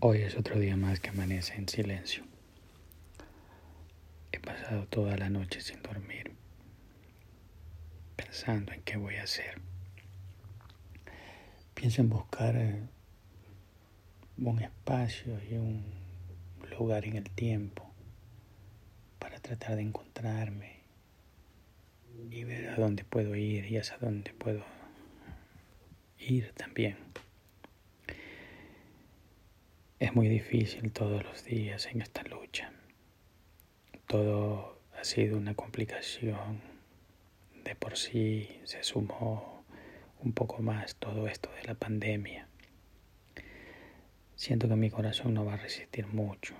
Hoy es otro día más que amanece en silencio. He pasado toda la noche sin dormir, pensando en qué voy a hacer. Pienso en buscar eh, un espacio y un lugar en el tiempo para tratar de encontrarme y ver a dónde puedo ir y hacia dónde puedo ir también. Muy difícil todos los días en esta lucha. Todo ha sido una complicación. De por sí se sumó un poco más todo esto de la pandemia. Siento que mi corazón no va a resistir mucho,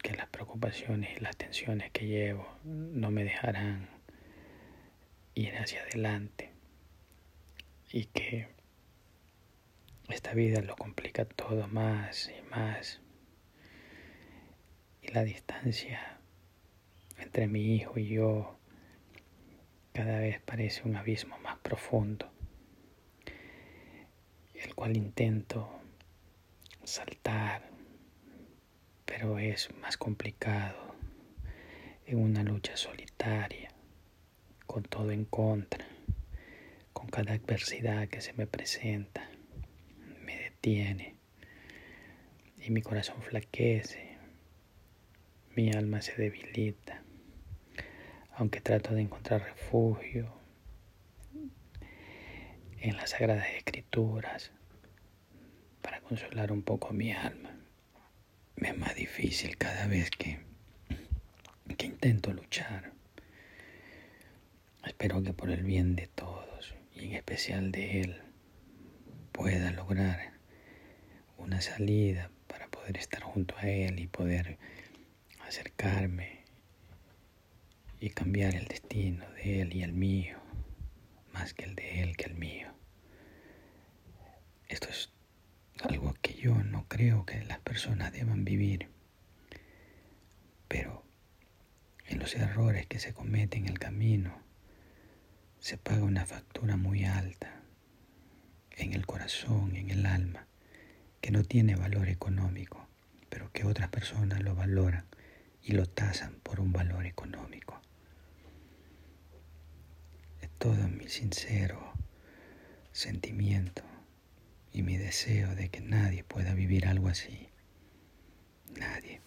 que las preocupaciones y las tensiones que llevo no me dejarán ir hacia adelante y que esta vida lo complica todo más y más. Y la distancia entre mi hijo y yo cada vez parece un abismo más profundo, el cual intento saltar, pero es más complicado en una lucha solitaria, con todo en contra, con cada adversidad que se me presenta tiene y mi corazón flaquece, mi alma se debilita, aunque trato de encontrar refugio en las sagradas escrituras para consolar un poco mi alma. Me es más difícil cada vez que, que intento luchar. Espero que por el bien de todos y en especial de Él pueda lograr una salida para poder estar junto a Él y poder acercarme y cambiar el destino de Él y el mío, más que el de Él que el mío. Esto es algo que yo no creo que las personas deban vivir, pero en los errores que se cometen en el camino se paga una factura muy alta en el corazón, en el alma que no tiene valor económico, pero que otras personas lo valoran y lo tasan por un valor económico. Es todo mi sincero sentimiento y mi deseo de que nadie pueda vivir algo así. Nadie.